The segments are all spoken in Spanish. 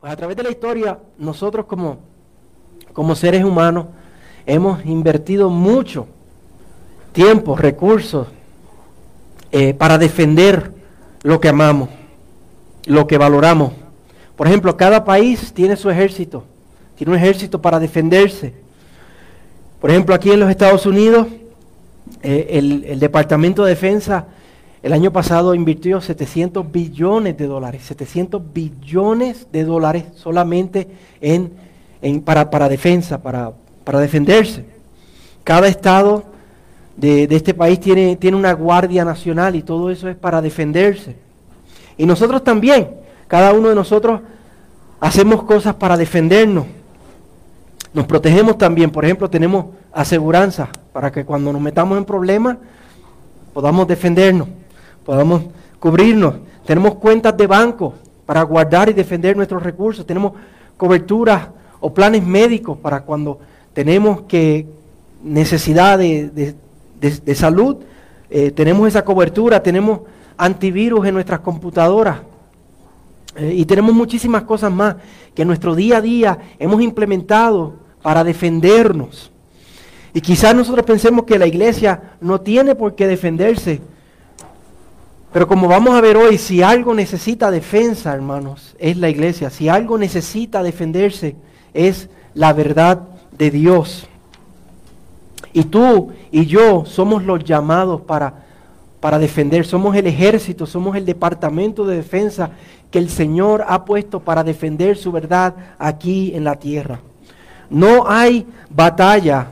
Pues a través de la historia, nosotros como, como seres humanos hemos invertido mucho tiempo, recursos, eh, para defender lo que amamos, lo que valoramos. Por ejemplo, cada país tiene su ejército, tiene un ejército para defenderse. Por ejemplo, aquí en los Estados Unidos, eh, el, el Departamento de Defensa el año pasado invirtió 700 billones de dólares, 700 billones de dólares solamente en, para, para, defensa, para, para, defenderse. Cada estado de, de, este país tiene, tiene una guardia nacional y todo eso es para defenderse. Y nosotros también, cada uno de nosotros hacemos cosas para defendernos. Nos protegemos también, por ejemplo, tenemos aseguranza para que cuando nos metamos en problemas podamos defendernos podamos cubrirnos. Tenemos cuentas de banco para guardar y defender nuestros recursos. Tenemos coberturas o planes médicos para cuando tenemos que necesidad de, salud. Eh, tenemos esa cobertura, tenemos antivirus en nuestras computadoras. Eh, y tenemos muchísimas cosas más que en nuestro día a día hemos implementado para defendernos. Y quizás nosotros pensemos que la iglesia no tiene por qué defenderse pero como vamos a ver hoy, si algo necesita defensa, hermanos, es la iglesia. Si algo necesita defenderse, es la verdad de Dios. Y tú y yo somos los llamados para, para defender. Somos el ejército, somos el departamento de defensa que el Señor ha puesto para defender su verdad aquí en la tierra. No hay batalla,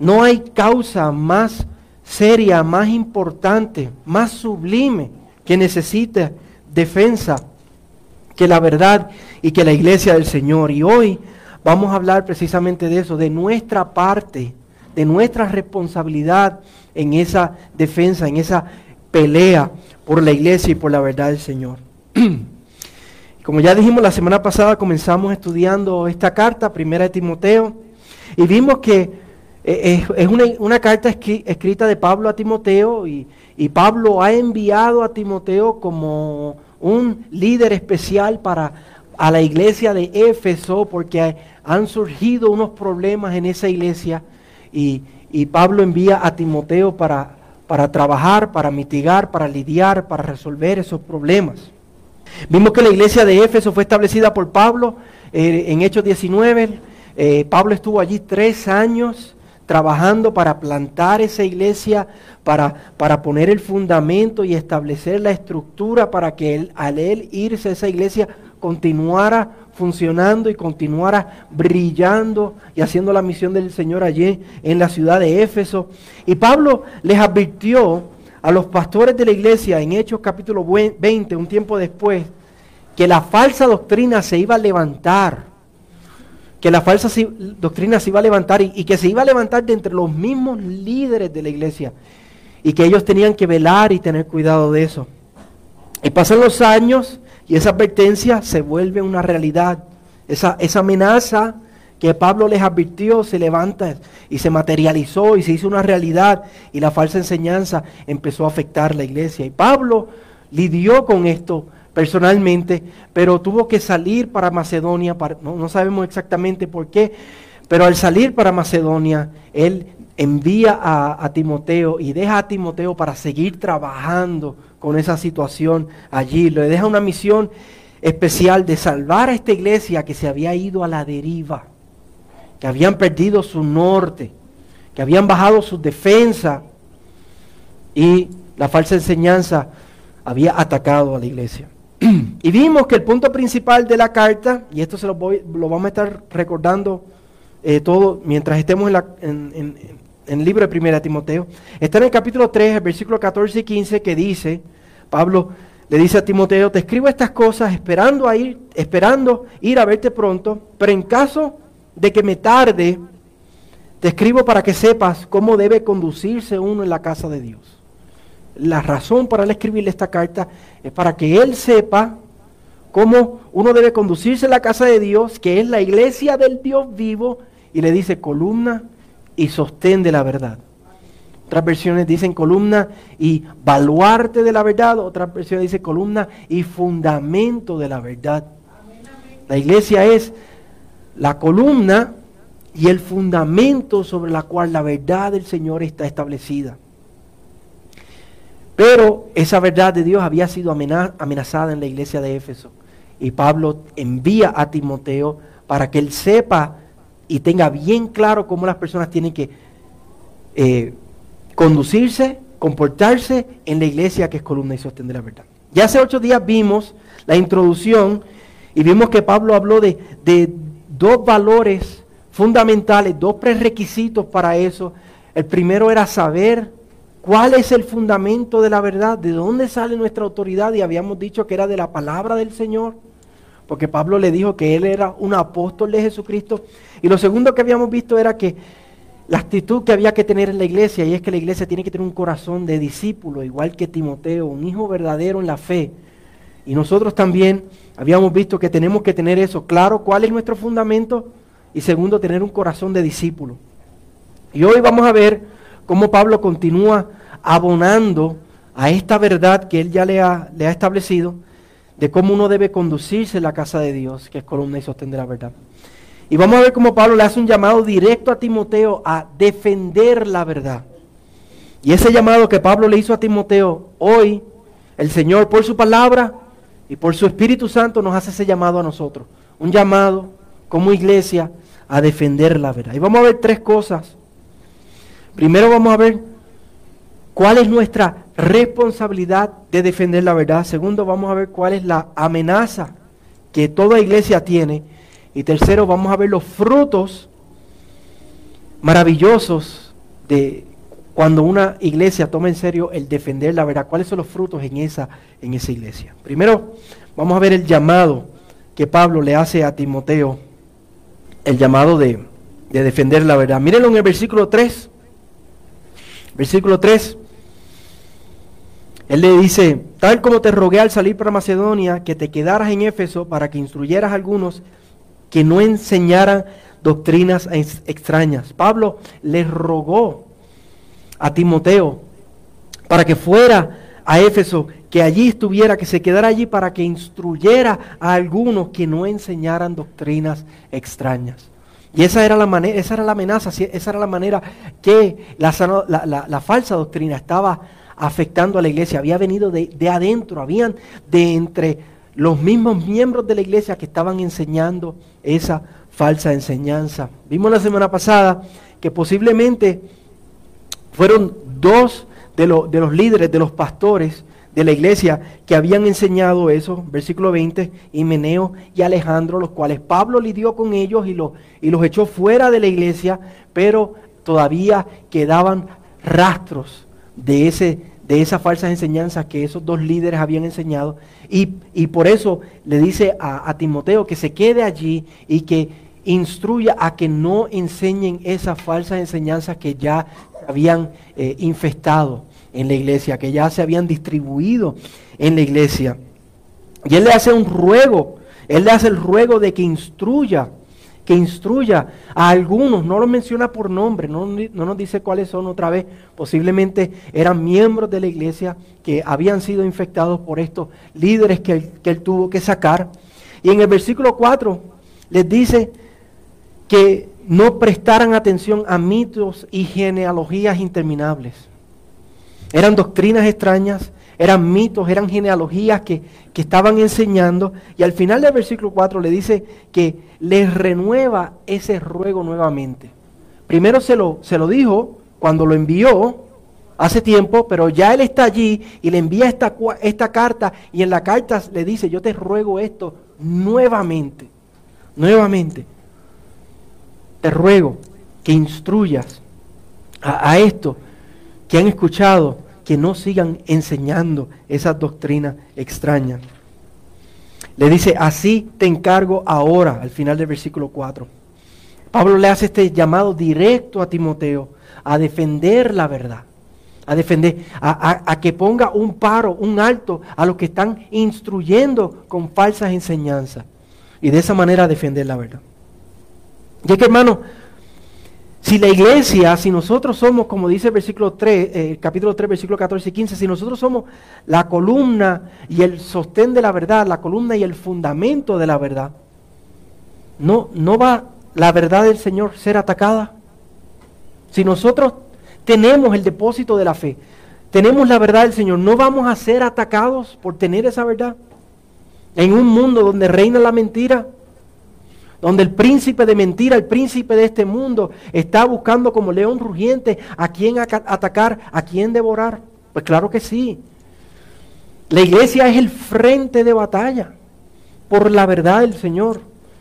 no hay causa más seria, más importante, más sublime que necesita defensa que la verdad y que la iglesia del Señor. Y hoy vamos a hablar precisamente de eso, de nuestra parte, de nuestra responsabilidad en esa defensa, en esa pelea por la iglesia y por la verdad del Señor. Como ya dijimos la semana pasada, comenzamos estudiando esta carta, primera de Timoteo, y vimos que eh, es, una, carta escrita de Pablo a Timoteo y, Pablo ha enviado a Timoteo como un líder especial para a la iglesia de Éfeso porque han surgido unos problemas en esa iglesia y, Pablo envía a Timoteo para, para trabajar, para mitigar, para lidiar, para resolver esos problemas. Vimos que la iglesia de Éfeso fue establecida por Pablo eh, en Hechos 19. Eh, Pablo estuvo allí tres años trabajando para plantar esa iglesia, para, para poner el fundamento y establecer la estructura para que él, al él irse a esa iglesia continuara funcionando y continuara brillando y haciendo la misión del Señor allí en la ciudad de Éfeso. Y Pablo les advirtió a los pastores de la iglesia en Hechos capítulo 20, un tiempo después, que la falsa doctrina se iba a levantar que la falsa doctrina se iba a levantar y, que se iba a levantar de entre los mismos líderes de la iglesia y que ellos tenían que velar y tener cuidado de eso. Y pasan los años y esa advertencia se vuelve una realidad. Esa, esa amenaza que Pablo les advirtió se levanta y se materializó y se hizo una realidad y la falsa enseñanza empezó a afectar la iglesia. Y Pablo lidió con esto personalmente, pero tuvo que salir para Macedonia, no, sabemos exactamente por qué, pero al salir para Macedonia, él envía a, Timoteo y deja a Timoteo para seguir trabajando con esa situación allí. Le deja una misión especial de salvar a esta iglesia que se había ido a la deriva, que habían perdido su norte, que habían bajado su defensa y la falsa enseñanza había atacado a la iglesia. Y vimos que el punto principal de la carta, y esto se lo, voy, lo vamos a estar recordando eh, todo mientras estemos en, el libro de Primera Timoteo, está en el capítulo 3, el versículo 14 y 15, que dice, Pablo le dice a Timoteo, te escribo estas cosas esperando, a ir, esperando ir a verte pronto, pero en caso de que me tarde, te escribo para que sepas cómo debe conducirse uno en la casa de Dios la razón para escribirle esta carta es para que él sepa cómo uno debe conducirse a la casa de Dios, que es la iglesia del Dios vivo, y le dice columna y sostén de la verdad. Otras versiones dicen columna y baluarte de la verdad, otras versiones dicen columna y fundamento de la verdad. La iglesia es la columna y el fundamento sobre la cual la verdad del Señor está establecida. Pero esa verdad de Dios había sido amenazada en la iglesia de Éfeso. Y Pablo envía a Timoteo para que él sepa y tenga bien claro cómo las personas tienen que eh, conducirse, comportarse en la iglesia que es columna y sostén de la verdad. Ya hace ocho días vimos la introducción y vimos que Pablo habló de, de dos valores fundamentales, dos prerequisitos para eso. El primero era saber cuál es el fundamento de la verdad, de dónde sale nuestra autoridad y habíamos dicho que era de la palabra del Señor, porque Pablo le dijo que él era un apóstol de Jesucristo. Y lo segundo que habíamos visto era que la actitud que había que tener en la iglesia, y es que la iglesia tiene que tener un corazón de discípulo, igual que Timoteo, un hijo verdadero en la fe. Y nosotros también habíamos visto que tenemos que tener eso claro, cuál es nuestro fundamento, y segundo, tener un corazón de discípulo. Y hoy vamos a ver cómo Pablo continúa abonando a esta verdad que él ya le ha, le ha establecido, de cómo uno debe conducirse en la casa de Dios, que es columna y sostén de la verdad. Y vamos a ver cómo Pablo le hace un llamado directo a Timoteo a defender la verdad. Y ese llamado que Pablo le hizo a Timoteo, hoy el Señor por su palabra y por su Espíritu Santo nos hace ese llamado a nosotros. Un llamado como iglesia a defender la verdad. Y vamos a ver tres cosas. Primero vamos a ver cuál es nuestra responsabilidad de defender la verdad. Segundo, vamos a ver cuál es la amenaza que toda iglesia tiene. Y tercero, vamos a ver los frutos maravillosos de cuando una iglesia toma en serio el defender la verdad. ¿Cuáles son los frutos en esa, en esa iglesia? Primero, vamos a ver el llamado que Pablo le hace a Timoteo, el llamado de, de defender la verdad. Mírenlo en el versículo 3. Versículo 3. Él le dice, tal como te rogué al salir para Macedonia, que te quedaras en Éfeso para que instruyeras a algunos que no enseñaran doctrinas extrañas. Pablo le rogó a Timoteo para que fuera a Éfeso, que allí estuviera, que se quedara allí para que instruyera a algunos que no enseñaran doctrinas extrañas. Y esa era la manera, esa era la amenaza, esa era la manera que la, falsa doctrina estaba afectando a la iglesia. Había venido de, de, adentro, habían de entre los mismos miembros de la iglesia que estaban enseñando esa falsa enseñanza. Vimos la semana pasada que posiblemente fueron dos de, de los líderes, de los pastores, de la iglesia que habían enseñado eso, versículo 20, Himeneo y Alejandro, los cuales Pablo lidió con ellos y, los, y los echó fuera de la iglesia, pero todavía quedaban rastros de, ese, de esas falsas enseñanzas que esos dos líderes habían enseñado. Y, y por eso le dice a, Timoteo que se quede allí y que instruya a que no enseñen esas falsas enseñanzas que ya habían eh, infestado en la iglesia, que ya se habían distribuido en la iglesia. Y él le hace un ruego, él le hace el ruego de que instruya, que instruya a algunos, no los menciona por nombre, no, no, nos dice cuáles son otra vez, posiblemente eran miembros de la iglesia que habían sido infectados por estos líderes que él, que él tuvo que sacar. Y en el versículo 4 les dice que no prestaran atención a mitos y genealogías interminables eran doctrinas extrañas, eran mitos, eran genealogías que, estaban enseñando. Y al final del versículo 4 le dice que les renueva ese ruego nuevamente. Primero se lo, se lo dijo cuando lo envió hace tiempo, pero ya él está allí y le envía esta, esta carta y en la carta le dice, yo te ruego esto nuevamente, nuevamente. Te ruego que instruyas a esto que han escuchado que no sigan enseñando esas doctrinas extrañas. Le dice, así te encargo ahora, al final del versículo 4. Pablo le hace este llamado directo a Timoteo a defender la verdad, a defender, a, que ponga un paro, un alto a los que están instruyendo con falsas enseñanzas y de esa manera defender la verdad. Y es que hermano, si la iglesia, si nosotros somos, como dice el versículo 3, eh, capítulo 3, versículo 14 y 15, si nosotros somos la columna y el sostén de la verdad, la columna y el fundamento de la verdad, ¿no, ¿no va la verdad del Señor ser atacada? Si nosotros tenemos el depósito de la fe, tenemos la verdad del Señor, ¿no vamos a ser atacados por tener esa verdad? En un mundo donde reina la mentira, donde el príncipe de mentira, el príncipe de este mundo, está buscando como león rugiente a quién atacar, a quién devorar. Pues claro que sí. La iglesia es el frente de batalla por la verdad del Señor.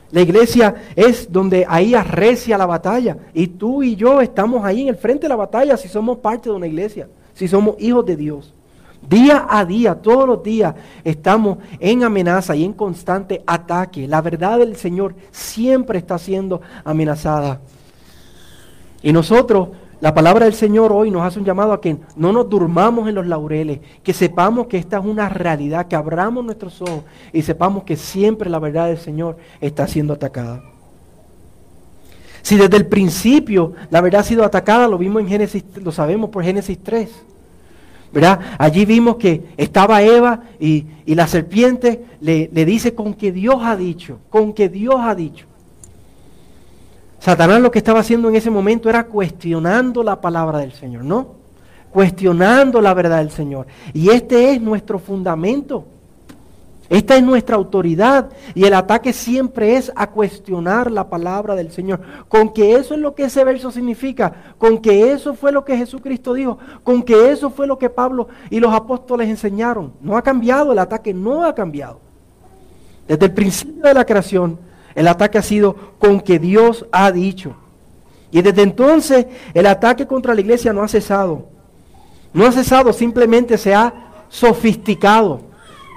La iglesia es donde ahí arrecia la batalla. Y tú y yo estamos ahí en el frente de la batalla si somos parte de una iglesia, si somos hijos de Dios. Día a día, todos los días, estamos en amenaza y en constante ataque. La verdad del Señor siempre está siendo amenazada. Y nosotros, la palabra del Señor hoy nos hace un llamado a que no nos durmamos en los laureles, que sepamos que esta es una realidad, que abramos nuestros ojos y sepamos que siempre la verdad del Señor está siendo atacada. Si desde el principio la verdad ha sido atacada, lo vimos en Génesis, lo sabemos por Génesis 3. Allí vimos que estaba Eva y, la serpiente le, le, dice con que Dios ha dicho, con que Dios ha dicho. Satanás lo que estaba haciendo en ese momento era cuestionando la palabra del Señor, ¿no? Cuestionando la verdad del Señor. Y este es nuestro fundamento. Esta es nuestra autoridad y el ataque siempre es a cuestionar la palabra del Señor. Con que eso es lo que ese verso significa, con que eso fue lo que Jesucristo dijo, con que eso fue lo que Pablo y los apóstoles enseñaron. No ha cambiado, el ataque no ha cambiado. Desde el principio de la creación, el ataque ha sido con que Dios ha dicho. Y desde entonces el ataque contra la iglesia no ha cesado. No ha cesado, simplemente se ha sofisticado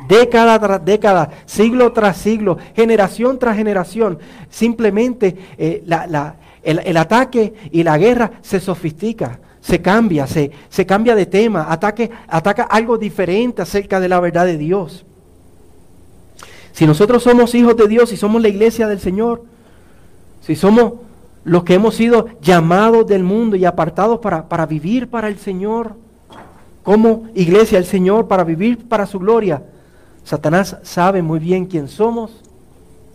década tras década, siglo tras siglo, generación tras generación. Simplemente eh, el, ataque y la guerra se sofistica, se cambia, se, se cambia de tema, ataque, ataca algo diferente acerca de la verdad de Dios. Si nosotros somos hijos de Dios, si somos la iglesia del Señor, si somos los que hemos sido llamados del mundo y apartados para, para vivir para el Señor, como iglesia del Señor, para vivir para su gloria, Satanás sabe muy bien quién somos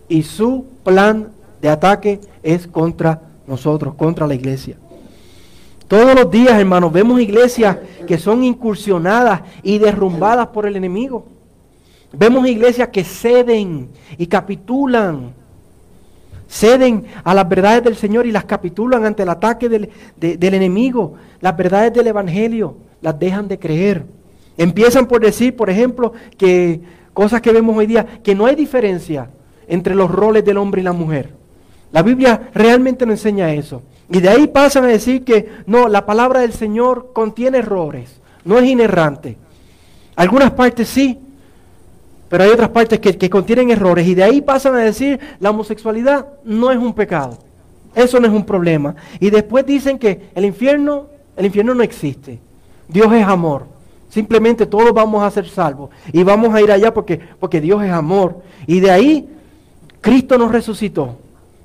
y su plan de ataque es contra nosotros, contra la iglesia. Todos los días, hermanos, vemos iglesias que son incursionadas y derrumbadas por el enemigo. Vemos iglesias que ceden y capitulan. Ceden a las verdades del Señor y las capitulan ante el ataque del, del enemigo. Las verdades del Evangelio las dejan de creer. Empiezan por decir, por ejemplo, que Cosas que vemos hoy día, que no hay diferencia entre los roles del hombre y la mujer. La Biblia realmente no enseña eso. Y de ahí pasan a decir que no, la palabra del Señor contiene errores, no es inerrante. Algunas partes sí, pero hay otras partes que, que, contienen errores. Y de ahí pasan a decir la homosexualidad no es un pecado. Eso no es un problema. Y después dicen que el infierno, el infierno no existe. Dios es amor. Simplemente todos vamos a ser salvos y vamos a ir allá porque, porque Dios es amor. Y de ahí Cristo nos resucitó.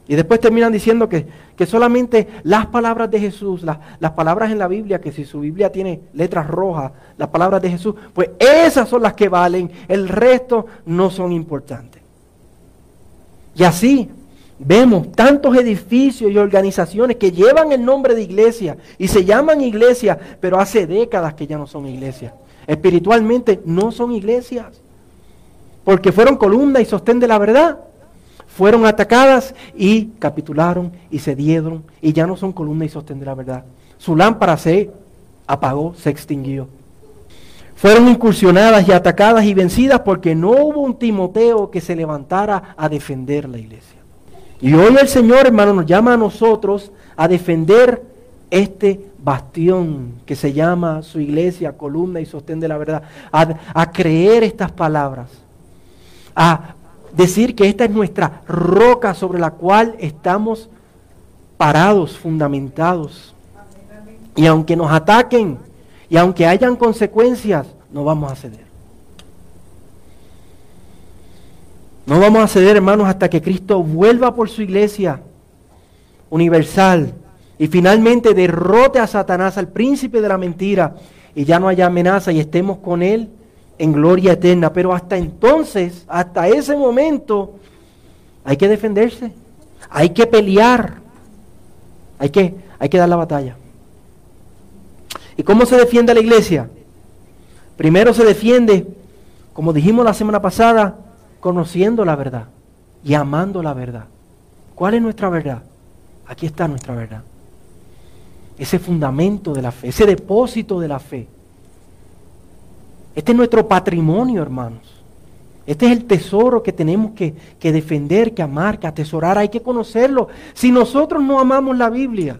Y después terminan diciendo que, que solamente las palabras de Jesús, las, las, palabras en la Biblia, que si su Biblia tiene letras rojas, las palabras de Jesús, pues esas son las que valen, el resto no son importantes. Y así Vemos tantos edificios y organizaciones que llevan el nombre de iglesia y se llaman iglesia, pero hace décadas que ya no son iglesias. Espiritualmente no son iglesias, porque fueron columna y sostén de la verdad. Fueron atacadas y capitularon y cedieron y ya no son columna y sostén de la verdad. Su lámpara se apagó, se extinguió. Fueron incursionadas y atacadas y vencidas porque no hubo un Timoteo que se levantara a defender la iglesia. Y hoy el Señor, hermano, nos llama a nosotros a defender este bastión que se llama su iglesia, columna y sostén de la verdad, a, creer estas palabras, a decir que esta es nuestra roca sobre la cual estamos parados, fundamentados. Y aunque nos ataquen y aunque hayan consecuencias, no vamos a ceder. No vamos a ceder, hermanos, hasta que Cristo vuelva por su iglesia universal y finalmente derrote a Satanás, al príncipe de la mentira, y ya no haya amenaza y estemos con él en gloria eterna. Pero hasta entonces, hasta ese momento, hay que defenderse. Hay que pelear. Hay que, hay que dar la batalla. ¿Y cómo se defiende la iglesia? Primero se defiende, como dijimos la semana pasada, conociendo la verdad y amando la verdad. ¿Cuál es nuestra verdad? Aquí está nuestra verdad. Ese fundamento de la fe, ese depósito de la fe. Este es nuestro patrimonio, hermanos. Este es el tesoro que tenemos que, que, defender, que amar, que atesorar. Hay que conocerlo. Si nosotros no amamos la Biblia,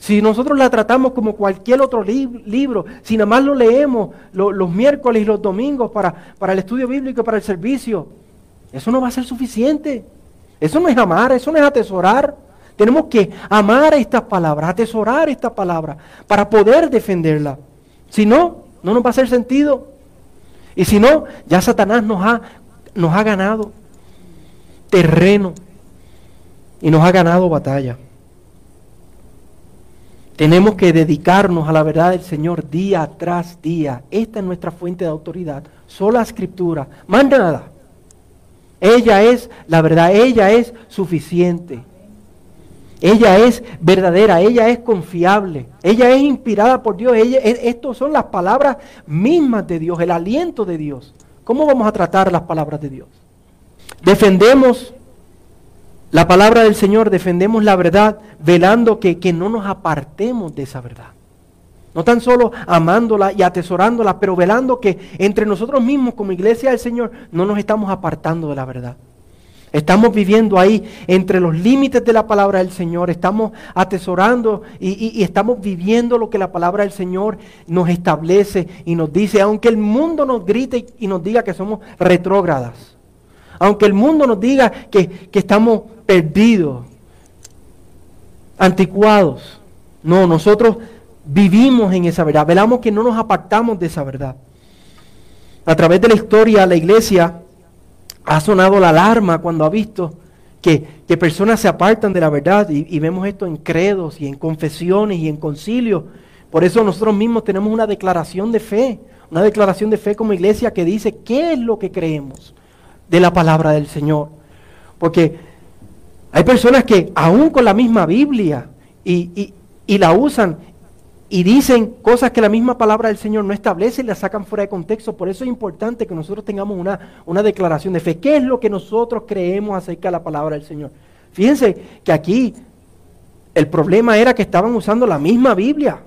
si nosotros la tratamos como cualquier otro libro, si nada más lo leemos los miércoles y los domingos para, para el estudio bíblico para el servicio, eso no va a ser suficiente. Eso no es amar, eso no es atesorar. Tenemos que amar estas palabras, atesorar esta palabra para poder defenderla. Si no, no nos va a hacer sentido. Y si no, ya Satanás nos ha, nos ha ganado terreno y nos ha ganado batalla. Tenemos que dedicarnos a la verdad del Señor día tras día. Esta es nuestra fuente de autoridad. Sola escritura. Más nada. Ella es la verdad. Ella es suficiente. Ella es verdadera, ella es confiable, ella es inspirada por Dios. Ella, estos son las palabras mismas de Dios, el aliento de Dios. ¿Cómo vamos a tratar las palabras de Dios? Defendemos la palabra del Señor, defendemos la verdad, velando que, que no nos apartemos de esa verdad. No tan solo amándola y atesorándola, pero velando que entre nosotros mismos como iglesia del Señor no nos estamos apartando de la verdad. Estamos viviendo ahí entre los límites de la palabra del Señor, estamos atesorando y, estamos viviendo lo que la palabra del Señor nos establece y nos dice, aunque el mundo nos grite y nos diga que somos retrógradas, aunque el mundo nos diga que, que estamos perdidos, anticuados, no, nosotros vivimos en esa verdad, velamos que no nos apartamos de esa verdad. A través de la historia, la iglesia ha sonado la alarma cuando ha visto que, personas se apartan de la verdad y, vemos esto en credos y en confesiones y en concilios. Por eso nosotros mismos tenemos una declaración de fe, una declaración de fe como iglesia que dice qué es lo que creemos de la palabra del Señor. Porque hay personas que aún con la misma Biblia y, y la usan y dicen cosas que la misma palabra del Señor no establece y las sacan fuera de contexto. Por eso es importante que nosotros tengamos una, una declaración de fe. ¿Qué es lo que nosotros creemos acerca de la palabra del Señor? Fíjense que aquí el problema era que estaban usando la misma Biblia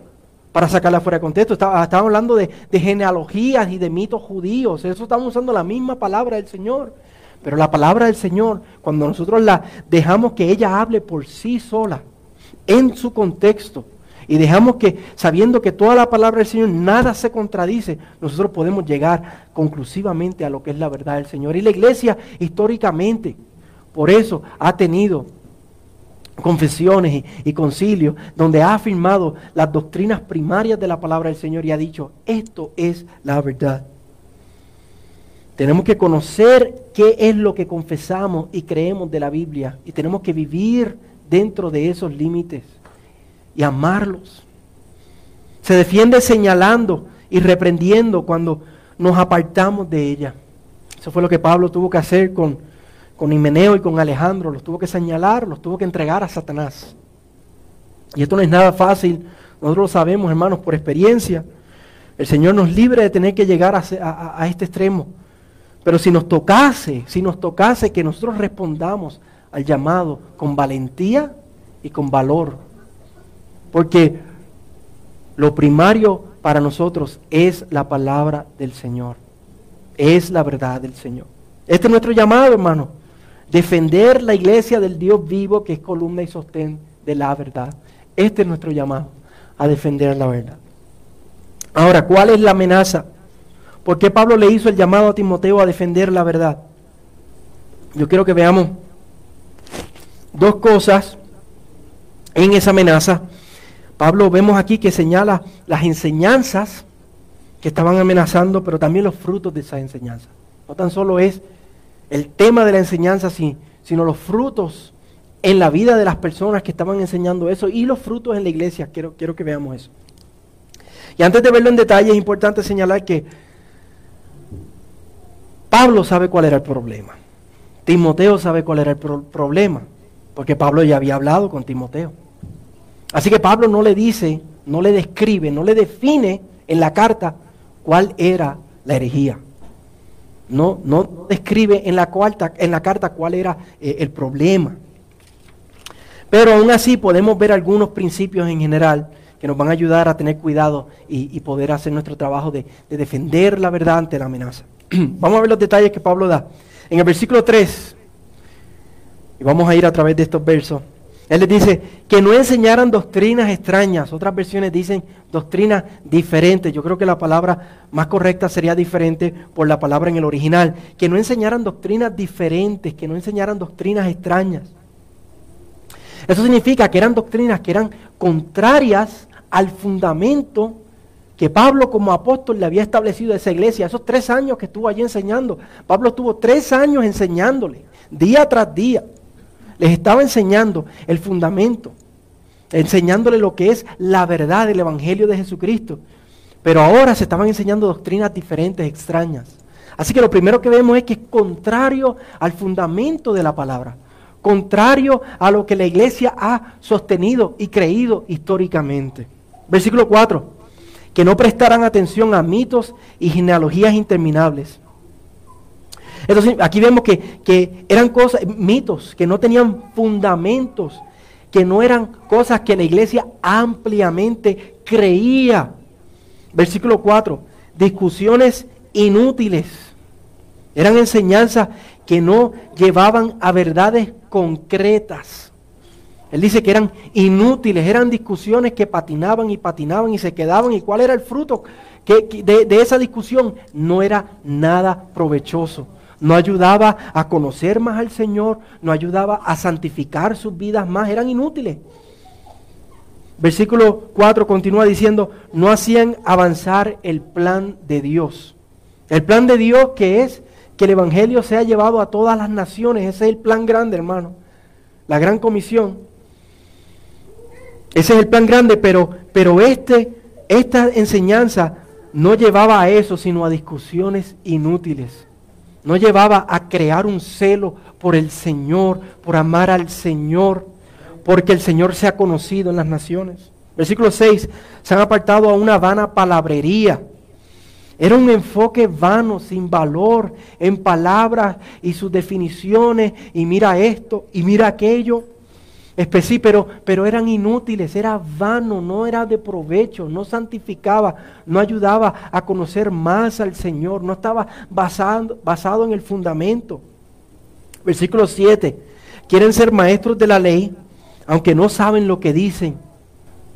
para sacarla fuera de contexto. Estaban estaba hablando de, de, genealogías y de mitos judíos. Eso estaban usando la misma palabra del Señor. Pero la palabra del Señor, cuando nosotros la dejamos que ella hable por sí sola, en su contexto, y dejamos que, sabiendo que toda la palabra del Señor nada se contradice, nosotros podemos llegar conclusivamente a lo que es la verdad del Señor. Y la iglesia históricamente, por eso ha tenido confesiones y, concilios donde ha afirmado las doctrinas primarias de la palabra del Señor y ha dicho, esto es la verdad. Tenemos que conocer qué es lo que confesamos y creemos de la Biblia y tenemos que vivir dentro de esos límites y amarlos. Se defiende señalando y reprendiendo cuando nos apartamos de ella. Eso fue lo que Pablo tuvo que hacer con, con Himeneo y con Alejandro. Los tuvo que señalar, los tuvo que entregar a Satanás. Y esto no es nada fácil. Nosotros lo sabemos, hermanos, por experiencia. El Señor nos libre de tener que llegar a, a este extremo. Pero si nos tocase, si nos tocase que nosotros respondamos al llamado con valentía y con valor, porque lo primario para nosotros es la palabra del Señor. Es la verdad del Señor. Este es nuestro llamado, hermano. Defender la iglesia del Dios vivo que es columna y sostén de la verdad. Este es nuestro llamado a defender la verdad. Ahora, ¿cuál es la amenaza? ¿Por qué Pablo le hizo el llamado a Timoteo a defender la verdad? Yo quiero que veamos dos cosas en esa amenaza Pablo vemos aquí que señala las enseñanzas que estaban amenazando, pero también los frutos de esas enseñanzas. No tan solo es el tema de la enseñanza, sino los frutos en la vida de las personas que estaban enseñando eso y los frutos en la iglesia. Quiero, quiero que veamos eso. Y antes de verlo en detalle es importante señalar que Pablo sabe cuál era el problema. Timoteo sabe cuál era el problema. porque Pablo ya había hablado con Timoteo. Así que Pablo no le dice, no le describe, no le define en la carta cuál era la herejía. No, no describe en la, en la carta cuál era eh, el problema. Pero aún así podemos ver algunos principios en general que nos van a ayudar a tener cuidado y, poder hacer nuestro trabajo de, de, defender la verdad ante la amenaza. vamos a ver los detalles que Pablo da. En el versículo 3, y vamos a ir a través de estos versos, él les dice que no enseñaran doctrinas extrañas. Otras versiones dicen doctrinas diferentes. Yo creo que la palabra más correcta sería diferente por la palabra en el original. Que no enseñaran doctrinas diferentes, que no enseñaran doctrinas extrañas. Eso significa que eran doctrinas que eran contrarias al fundamento que Pablo como apóstol le había establecido a esa iglesia. Esos tres años que estuvo allí enseñando. Pablo estuvo tres años enseñándole, día tras día. Les estaba enseñando el fundamento, enseñándole lo que es la verdad del Evangelio de Jesucristo. Pero ahora se estaban enseñando doctrinas diferentes, extrañas. Así que lo primero que vemos es que es contrario al fundamento de la palabra, contrario a lo que la iglesia ha sostenido y creído históricamente. Versículo 4, que no prestaran atención a mitos y genealogías interminables entonces aquí vemos que, eran cosas, mitos, que no tenían fundamentos, que no eran cosas que la iglesia ampliamente creía. Versículo 4, discusiones inútiles. Eran enseñanzas que no llevaban a verdades concretas. Él dice que eran inútiles, eran discusiones que patinaban y patinaban y se quedaban. ¿Y cuál era el fruto de, de esa discusión? No era nada provechoso no ayudaba a conocer más al Señor, no ayudaba a santificar sus vidas más, eran inútiles. Versículo 4 continúa diciendo, no hacían avanzar el plan de Dios. El plan de Dios que es que el Evangelio sea llevado a todas las naciones, ese es el plan grande, hermano. La gran comisión. Ese es el plan grande, pero, pero este, esta enseñanza no llevaba a eso, sino a discusiones inútiles no llevaba a crear un celo por el Señor, por amar al Señor, porque el Señor se ha conocido en las naciones. Versículo 6, se han apartado a una vana palabrería. Era un enfoque vano, sin valor, en palabras y sus definiciones, y mira esto, y mira aquello pero, pero eran inútiles, era vano, no era de provecho, no santificaba, no ayudaba a conocer más al Señor, no estaba basado, basado en el fundamento. Versículo 7, quieren ser maestros de la ley, aunque no saben lo que dicen.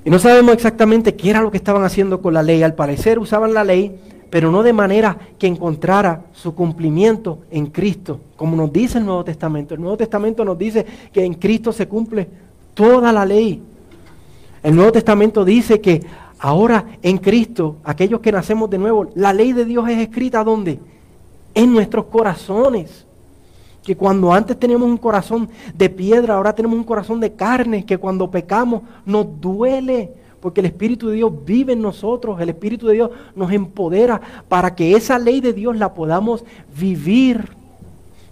Y no sabemos exactamente qué era lo que estaban haciendo con la ley. Al parecer usaban la ley pero no de manera que encontrara su cumplimiento en Cristo, como nos dice el Nuevo Testamento. El Nuevo Testamento nos dice que en Cristo se cumple toda la ley. El Nuevo Testamento dice que ahora en Cristo, aquellos que nacemos de nuevo, la ley de Dios es escrita ¿dónde? En nuestros corazones. Que cuando antes teníamos un corazón de piedra, ahora tenemos un corazón de carne, que cuando pecamos nos duele, porque el Espíritu de Dios vive en nosotros, el Espíritu de Dios nos empodera para que esa ley de Dios la podamos vivir.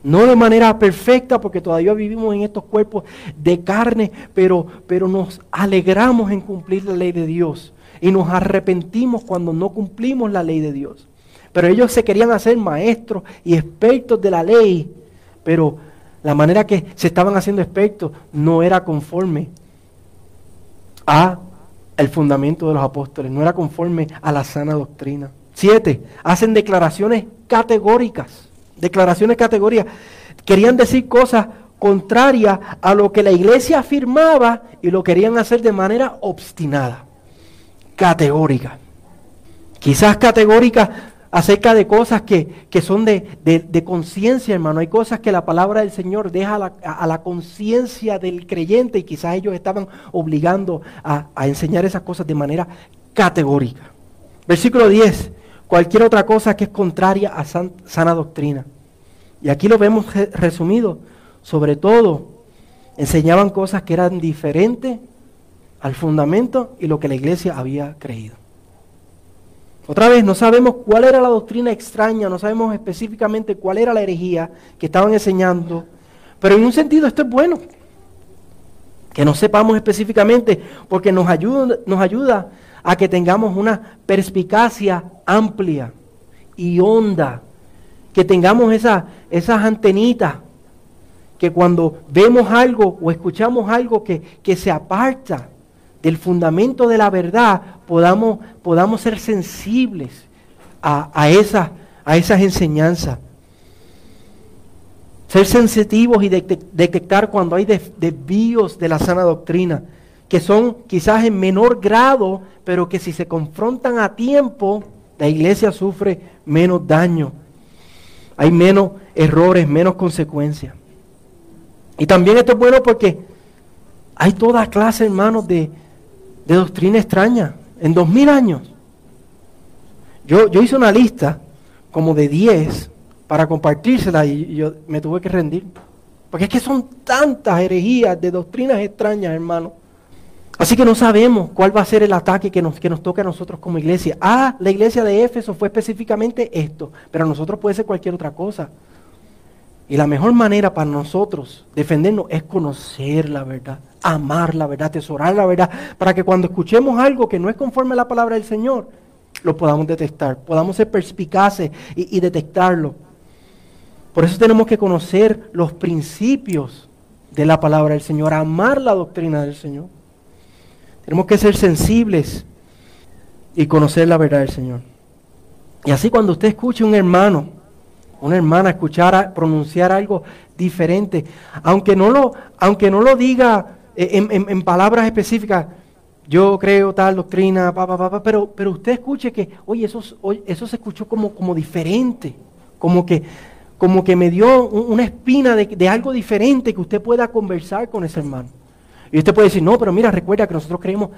No de manera perfecta, porque todavía vivimos en estos cuerpos de carne, pero, pero nos alegramos en cumplir la ley de Dios. Y nos arrepentimos cuando no cumplimos la ley de Dios. Pero ellos se querían hacer maestros y expertos de la ley, pero la manera que se estaban haciendo expertos no era conforme a el fundamento de los apóstoles, no era conforme a la sana doctrina. Siete, hacen declaraciones categóricas, declaraciones categóricas. Querían decir cosas contrarias a lo que la iglesia afirmaba y lo querían hacer de manera obstinada, categórica. Quizás categórica acerca de cosas que, son de, conciencia, hermano. Hay cosas que la palabra del Señor deja a la, conciencia del creyente y quizás ellos estaban obligando a, a enseñar esas cosas de manera categórica. Versículo 10. Cualquier otra cosa que es contraria a sana doctrina. Y aquí lo vemos resumido. Sobre todo, enseñaban cosas que eran diferentes al fundamento y lo que la iglesia había creído. Otra vez, no sabemos cuál era la doctrina extraña, no sabemos específicamente cuál era la herejía que estaban enseñando, pero en un sentido esto es bueno. que no sepamos específicamente, porque nos ayuda, a que tengamos una perspicacia amplia y honda, que tengamos esa, esas antenitas, que cuando vemos algo o escuchamos algo que se aparta del fundamento de la verdad, podamos, podamos ser sensibles a, a, esa, a esas enseñanzas. Ser sensitivos y detectar cuando hay desvíos de la sana doctrina, que son quizás en menor grado, pero que si se confrontan a tiempo, la iglesia sufre menos daño. Hay menos errores, menos consecuencias. Y también esto es bueno porque hay toda clase, hermanos, de, de doctrina extraña. En dos mil años. Yo, yo hice una lista como de 10 para compartírsela y yo me tuve que rendir. Porque es que son tantas herejías de doctrinas extrañas, hermano. Así que no sabemos cuál va a ser el ataque que nos, que nos toca a nosotros como iglesia. Ah, la iglesia de Éfeso fue específicamente esto, pero a nosotros puede ser cualquier otra cosa. Y la mejor manera para nosotros defendernos es conocer la verdad, amar la verdad, atesorar la verdad, para que cuando escuchemos algo que no es conforme a la palabra del Señor, lo podamos detectar, podamos ser perspicaces y, y detectarlo. Por eso tenemos que conocer los principios de la palabra del Señor, amar la doctrina del Señor. Tenemos que ser sensibles y conocer la verdad del Señor. Y así cuando usted escuche a un hermano, una hermana escuchar pronunciar algo diferente, aunque no lo, aunque no lo diga en, palabras específicas, yo creo tal doctrina, pero, pero usted escuche que, oye, eso, eso se escuchó como, como diferente, como que, como que me dio una espina de, de algo diferente que usted pueda conversar con ese hermano. Y usted puede decir, no, pero mira, recuerda que nosotros creemos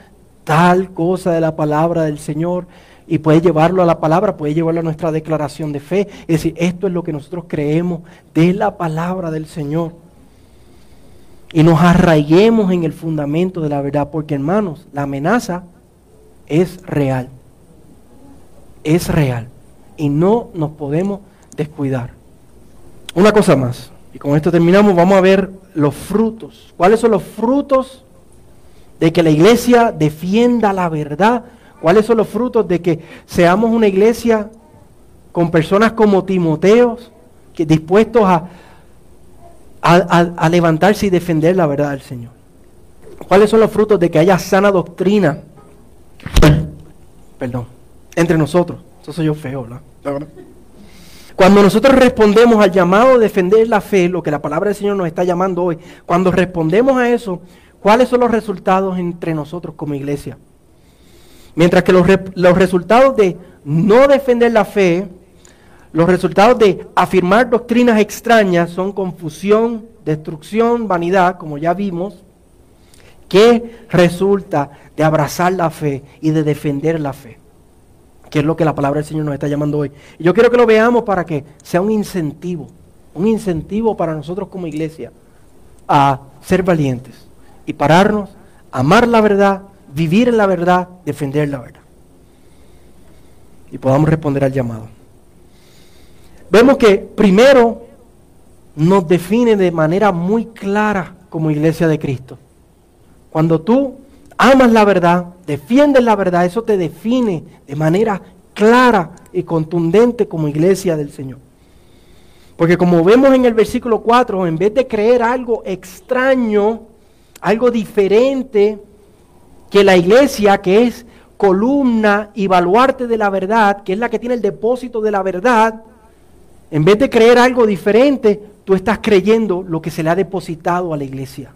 tal cosa de la palabra del Señor y puede llevarlo a la palabra, puede llevarlo a nuestra declaración de fe y decir, esto es lo que nosotros creemos de la palabra del Señor. Y nos arraiguemos en el fundamento de la verdad, porque hermanos, la amenaza es real. Es real. Y no nos podemos descuidar. Una cosa más, y con esto terminamos, vamos a ver los frutos. ¿Cuáles son los frutos de que la iglesia defienda la verdad? ¿Cuáles son los frutos de que seamos una iglesia con personas como Timoteos, que dispuestos a, a, levantarse y defender la verdad del Señor? ¿Cuáles son los frutos de que haya sana doctrina? Perdón, entre nosotros. Eso soy yo feo, ¿verdad? Cuando nosotros respondemos al llamado a defender la fe, lo que la palabra del Señor nos está llamando hoy, cuando respondemos a eso, ¿cuáles son los resultados entre nosotros como iglesia? Mientras que los, los resultados de no defender la fe, los resultados de afirmar doctrinas extrañas son confusión, destrucción, vanidad, como ya vimos, que resulta de abrazar la fe y de defender la fe que es lo que la palabra del Señor nos está llamando hoy. Y yo quiero que lo veamos para que sea un incentivo, un incentivo para nosotros como iglesia a ser valientes y pararnos, amar la verdad, vivir en la verdad, defender la verdad. Y podamos responder al llamado. Vemos que primero nos define de manera muy clara como iglesia de Cristo. Cuando tú amas la verdad, defiendes la verdad, eso te define de manera clara y contundente como iglesia del Señor. Porque como vemos en el versículo 4, en vez de creer algo extraño, algo diferente, que la iglesia que es columna y baluarte de la verdad, que es la que tiene el depósito de la verdad, en vez de creer algo diferente, tú estás creyendo lo que se le ha depositado a la iglesia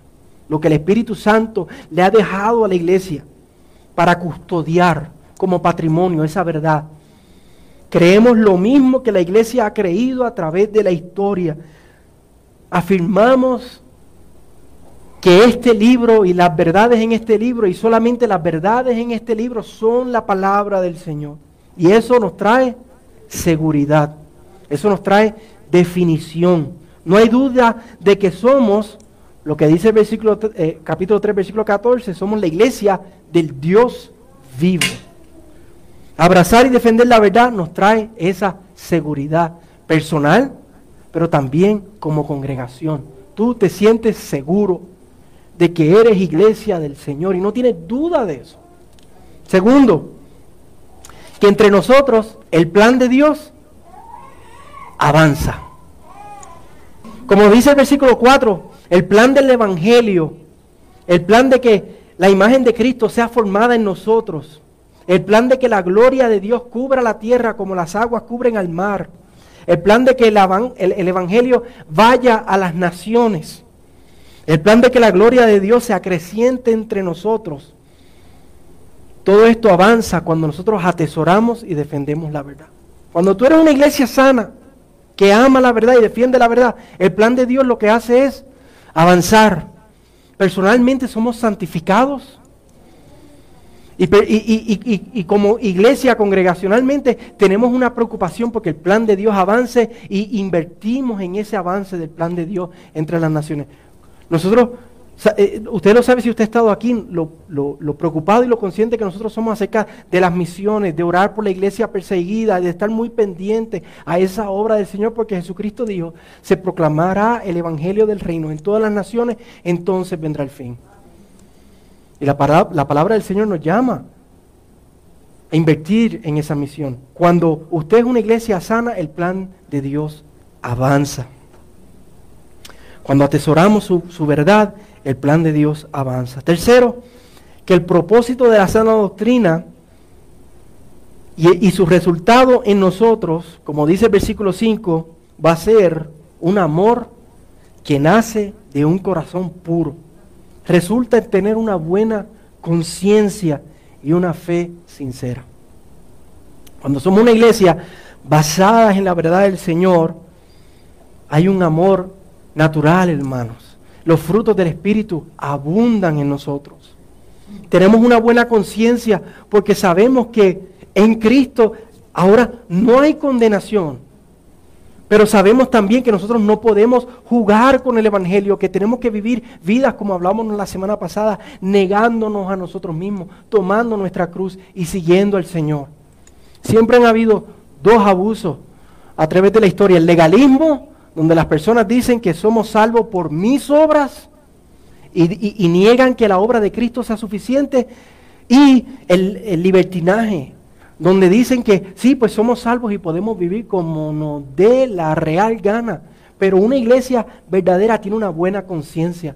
lo que el Espíritu Santo le ha dejado a la iglesia para custodiar como patrimonio esa verdad. Creemos lo mismo que la iglesia ha creído a través de la historia. Afirmamos que este libro y las verdades en este libro y solamente las verdades en este libro son la palabra del Señor. Y eso nos trae seguridad. Eso nos trae definición. No hay duda de que somos lo que dice el versículo, eh, capítulo 3, versículo 14, somos la iglesia del Dios vivo. Abrazar y defender la verdad nos trae esa seguridad personal, pero también como congregación. Tú te sientes seguro de que eres iglesia del Señor y no tienes duda de eso. Segundo, que entre nosotros el plan de Dios avanza. Como dice el versículo 4, el plan del Evangelio, el plan de que la imagen de Cristo sea formada en nosotros, el plan de que la gloria de Dios cubra la tierra como las aguas cubren al mar, el plan de que el, el Evangelio vaya a las naciones, el plan de que la gloria de Dios se acreciente entre nosotros. Todo esto avanza cuando nosotros atesoramos y defendemos la verdad. Cuando tú eres una iglesia sana, que ama la verdad y defiende la verdad, el plan de Dios lo que hace es avanzar. Personalmente somos santificados. Y, como iglesia congregacionalmente tenemos una preocupación porque el plan de Dios avance y invertimos en ese avance del plan de Dios entre las naciones. Nosotros eh, usted lo sabe si usted ha estado aquí, lo, preocupado y lo consciente que nosotros somos acerca de las misiones, de orar por la iglesia perseguida, de estar muy pendiente a esa obra del Señor, porque Jesucristo dijo, se proclamará el Evangelio del reino en todas las naciones, entonces vendrá el fin. Y la, la palabra del Señor nos llama a invertir en esa misión. Cuando usted es una iglesia sana, el plan de Dios avanza. Cuando atesoramos su, su verdad, el plan de Dios avanza. Tercero, que el propósito de la sana doctrina y, su resultado en nosotros, como dice el versículo 5, va a ser un amor que nace de un corazón puro. Resulta en tener una buena conciencia y una fe sincera. Cuando somos una iglesia basada en la verdad del Señor, hay un amor natural, hermanos los frutos del Espíritu abundan en nosotros. Tenemos una buena conciencia porque sabemos que en Cristo ahora no hay condenación. Pero sabemos también que nosotros no podemos jugar con el Evangelio, que tenemos que vivir vidas como hablamos la semana pasada, negándonos a nosotros mismos, tomando nuestra cruz y siguiendo al Señor. Siempre han habido dos abusos a través de la historia, el legalismo donde las personas dicen que somos salvos por mis obras y, niegan que la obra de Cristo sea suficiente, y el, libertinaje, donde dicen que sí, pues somos salvos y podemos vivir como nos dé la real gana. Pero una iglesia verdadera tiene una buena conciencia.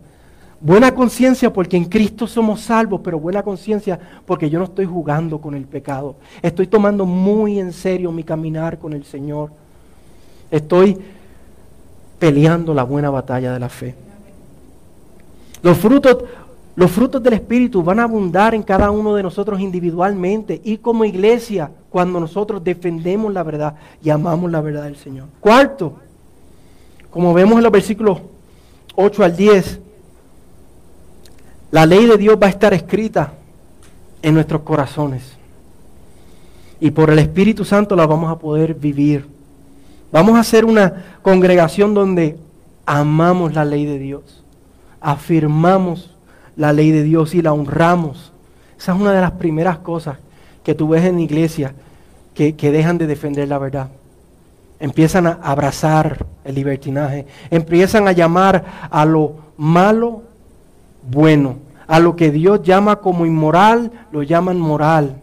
Buena conciencia porque en Cristo somos salvos, pero buena conciencia porque yo no estoy jugando con el pecado. Estoy tomando muy en serio mi caminar con el Señor. Estoy peleando la buena batalla de la fe. Los frutos, los frutos del Espíritu van a abundar en cada uno de nosotros individualmente y como iglesia cuando nosotros defendemos la verdad y amamos la verdad del Señor. Cuarto, como vemos en los versículos 8 al 10, la ley de Dios va a estar escrita en nuestros corazones. Y por el Espíritu Santo la vamos a poder vivir. Vamos a hacer una congregación donde amamos la ley de Dios, afirmamos la ley de Dios y la honramos. Esa es una de las primeras cosas que tú ves en iglesia que, que dejan de defender la verdad. Empiezan a abrazar el libertinaje, empiezan a llamar a lo malo bueno, a lo que Dios llama como inmoral, lo llaman moral.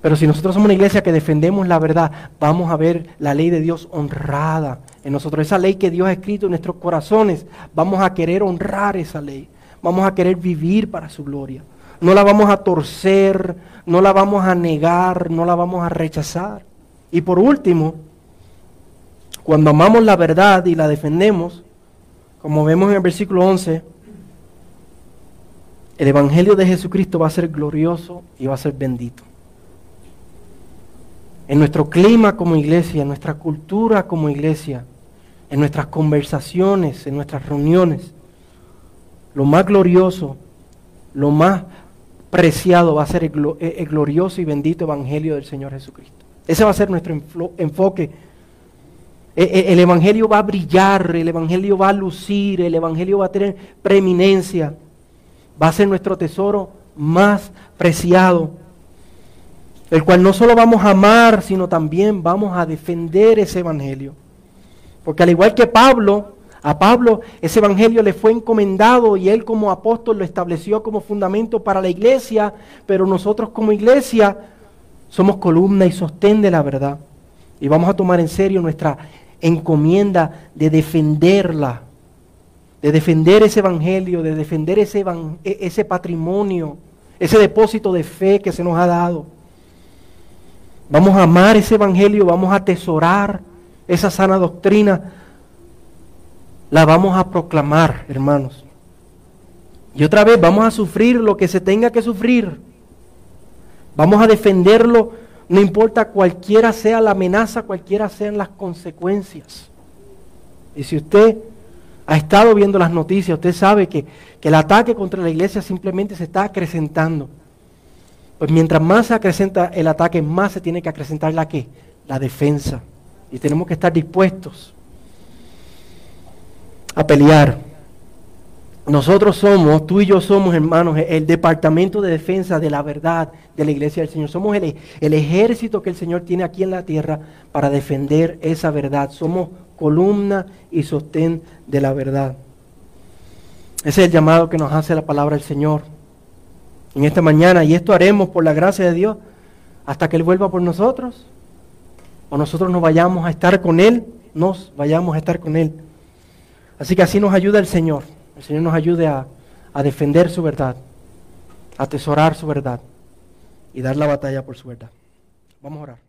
Pero si nosotros somos una iglesia que defendemos la verdad, vamos a ver la ley de Dios honrada en nosotros. Esa ley que Dios ha escrito en nuestros corazones, vamos a querer honrar esa ley. Vamos a querer vivir para su gloria. No la vamos a torcer, no la vamos a negar, no la vamos a rechazar. Y por último, cuando amamos la verdad y la defendemos, como vemos en el versículo 11, el Evangelio de Jesucristo va a ser glorioso y va a ser bendito en nuestro clima como iglesia, en nuestra cultura como iglesia, en nuestras conversaciones, en nuestras reuniones. Lo más glorioso, lo más preciado va a ser el, glorioso y bendito Evangelio del Señor Jesucristo. Ese va a ser nuestro enfoque. E, e, el Evangelio va a brillar, el Evangelio va a lucir, el Evangelio va a tener preeminencia. Va a ser nuestro tesoro más preciado el cual no solo vamos a amar, sino también vamos a defender ese evangelio. Porque al igual que Pablo A Pablo ese evangelio le fue encomendado y él como apóstol lo estableció como fundamento para la iglesia, pero nosotros como iglesia somos columna y sostén de la verdad. Y vamos a tomar en serio nuestra encomienda de defenderla, de defender ese evangelio, de defender ese, e-, ese patrimonio, ese depósito de fe que se nos ha dado. Vamos a amar ese evangelio, vamos a atesorar esa sana doctrina, la vamos a proclamar, hermanos. Y otra vez vamos a sufrir lo que se tenga que sufrir. Vamos a defenderlo, no importa cualquiera sea la amenaza, cualquiera sean las consecuencias. Y si usted ha estado viendo las noticias, usted sabe que, que el ataque contra la iglesia simplemente se está acrecentando. Pues mientras más se acrecenta el ataque, más se tiene que acrecentar la que? La defensa. Y tenemos que estar dispuestos a pelear. Nosotros somos, tú y yo somos, hermanos, el departamento de defensa de la verdad de la iglesia del Señor. Somos el, el, ejército que el Señor tiene aquí en la tierra para defender esa verdad. Somos columna y sostén de la verdad. Ese es el llamado que nos hace la palabra del Señor en esta mañana. Y esto haremos por la gracia de Dios hasta que Él vuelva por nosotros. O nosotros nos vayamos a estar con Él, nos vayamos a estar con Él. Así que así nos ayuda el Señor. El Señor nos ayude a, a defender su verdad, a atesorar su verdad y dar la batalla por su verdad. Vamos a orar.